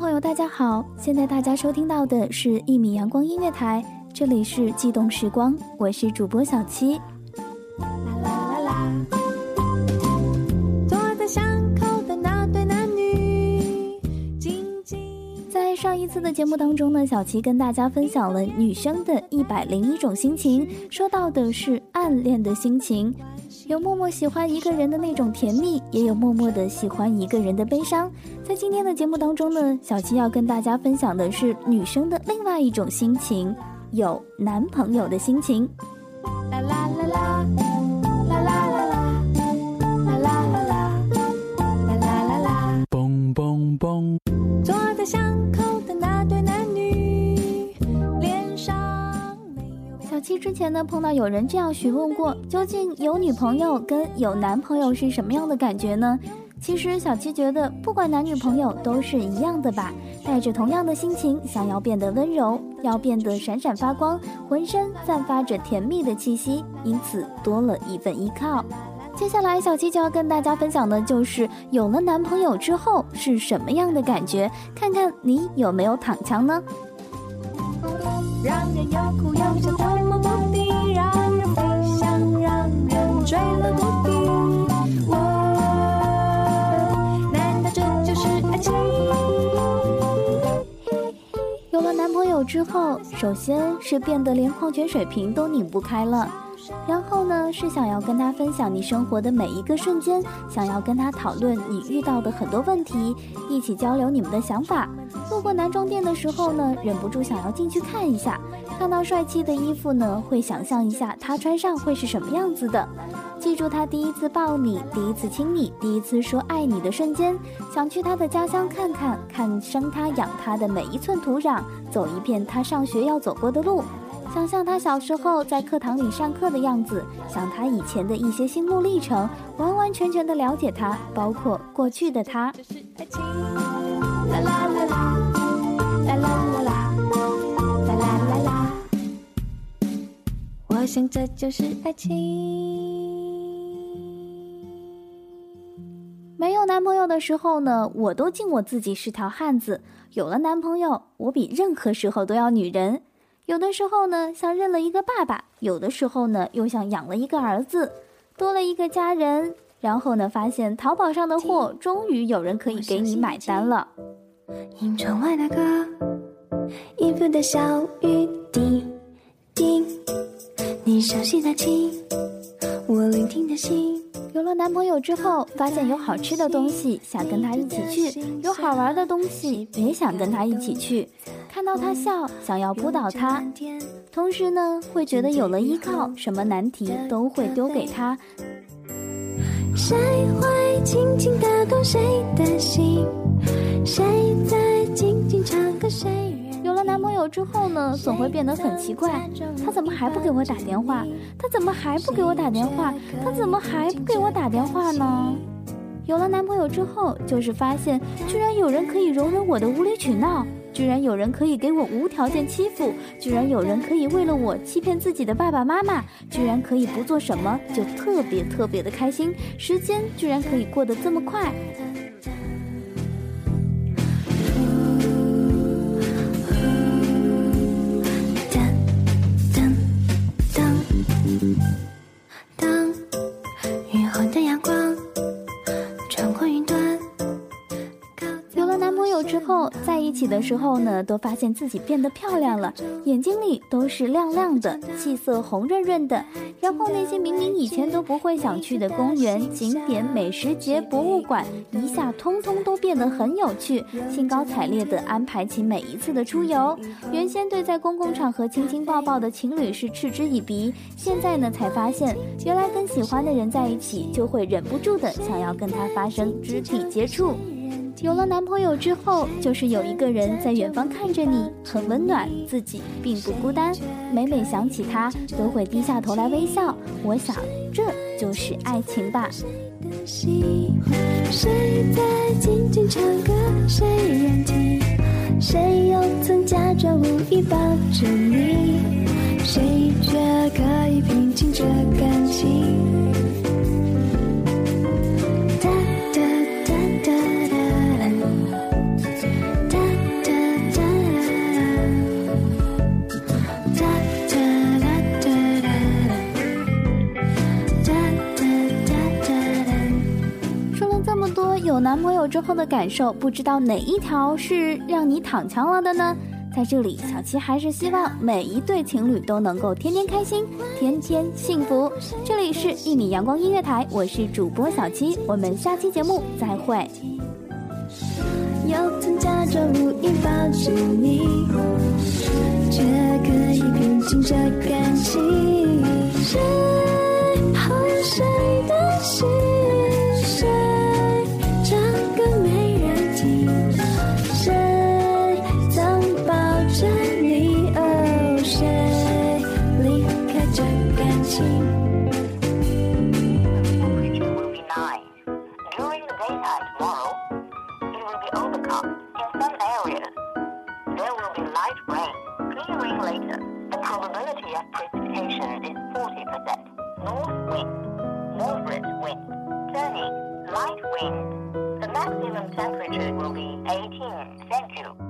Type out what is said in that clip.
朋友，大家好！现在大家收听到的是《一米阳光音乐台》，这里是悸动时光，我是主播小七。啦啦啦啦，坐在巷口的那对男女，静静在上一次的节目当中呢，小七跟大家分享了女生的一百零一种心情，说到的是暗恋的心情。有默默喜欢一个人的那种甜蜜，也有默默的喜欢一个人的悲伤。在今天的节目当中呢，小七要跟大家分享的是女生的另外一种心情，有男朋友的心情。之前呢碰到有人这样询问过，究竟有女朋友跟有男朋友是什么样的感觉呢？其实小七觉得，不管男女朋友都是一样的吧，带着同样的心情，想要变得温柔，要变得闪闪发光，浑身散发着甜蜜的气息，因此多了一份依靠。接下来，小七就要跟大家分享的就是有了男朋友之后是什么样的感觉，看看你有没有躺枪呢？让人又哭又笑，多么目的，让人飞翔，让人坠了谷底。有了男朋友之后，首先是变得连矿泉水瓶都拧不开了，然后呢是想要跟他分享你生活的每一个瞬间，想要跟他讨论你遇到的很多问题，一起交流你们的想法。路过男装店的时候呢，忍不住想要进去看一下，看到帅气的衣服呢，会想象一下他穿上会是什么样子的。记住他第一次抱你、第一次亲你、第一次说爱你的瞬间，想去他的家乡看看，看生他养他的每一寸土壤，走一遍他上学要走过的路，想象他小时候在课堂里上课的样子，想他以前的一些心路历程，完完全全的了解他，包括过去的他。啦啦啦啦，啦啦啦啦，啦啦啦啦，我想这就是爱情。没有男朋友的时候呢，我都敬我自己是条汉子；有了男朋友，我比任何时候都要女人。有的时候呢，像认了一个爸爸；有的时候呢，又像养了一个儿子，多了一个家人。然后呢，发现淘宝上的货终于有人可以给你买单了。迎窗外那个衣服的小雨滴滴，你熟悉的情，我聆听的心。有了男朋友之后，发现有好吃的东西想跟他一起去，有好玩的东西也想跟他一起去。看到他笑，想要扑倒他，同时呢，会觉得有了依靠，什么难题都会丢给他。谁会轻轻打动谁的心？谁在静静唱歌？谁？朋友之后呢，总会变得很奇怪。他怎么还不给我打电话？他怎么还不给我打电话？他怎么还不给我打电话呢？有了男朋友之后，就是发现居然有人可以容忍我的无理取闹，居然有人可以给我无条件欺负，居然有人可以为了我欺骗自己的爸爸妈妈，居然可以不做什么就特别特别的开心，时间居然可以过得这么快。起的时候呢，都发现自己变得漂亮了，眼睛里都是亮亮的，气色红润润的。然后那些明明以前都不会想去的公园、景点、美食节、博物馆，一下通通都变得很有趣，兴高采烈地安排起每一次的出游。原先对在公共场合亲亲抱抱的情侣是嗤之以鼻，现在呢才发现，原来跟喜欢的人在一起，就会忍不住的想要跟他发生肢体接触。有了男朋友之后，就是有一个人在远方看着你，很温暖，自己并不孤单。每每想起他，都会低下头来微笑。我想，这就是爱情吧。谁在静静唱歌？谁人听？谁又曾假装无意抱着你？谁却可以平静这感男朋友之后的感受，不知道哪一条是让你躺枪了的呢？在这里，小七还是希望每一对情侣都能够天天开心，天天幸福。这里是一米阳光音乐台，我是主播小七，我们下期节目再会。却可以平静着感情。The will be. During the daytime tomorrow, it will be overcast in some areas. There will be light rain, clearing later. The probability of precipitation is 40%. North wind, moderate wind, Turning. light wind. The maximum temperature will be 18. Thank you.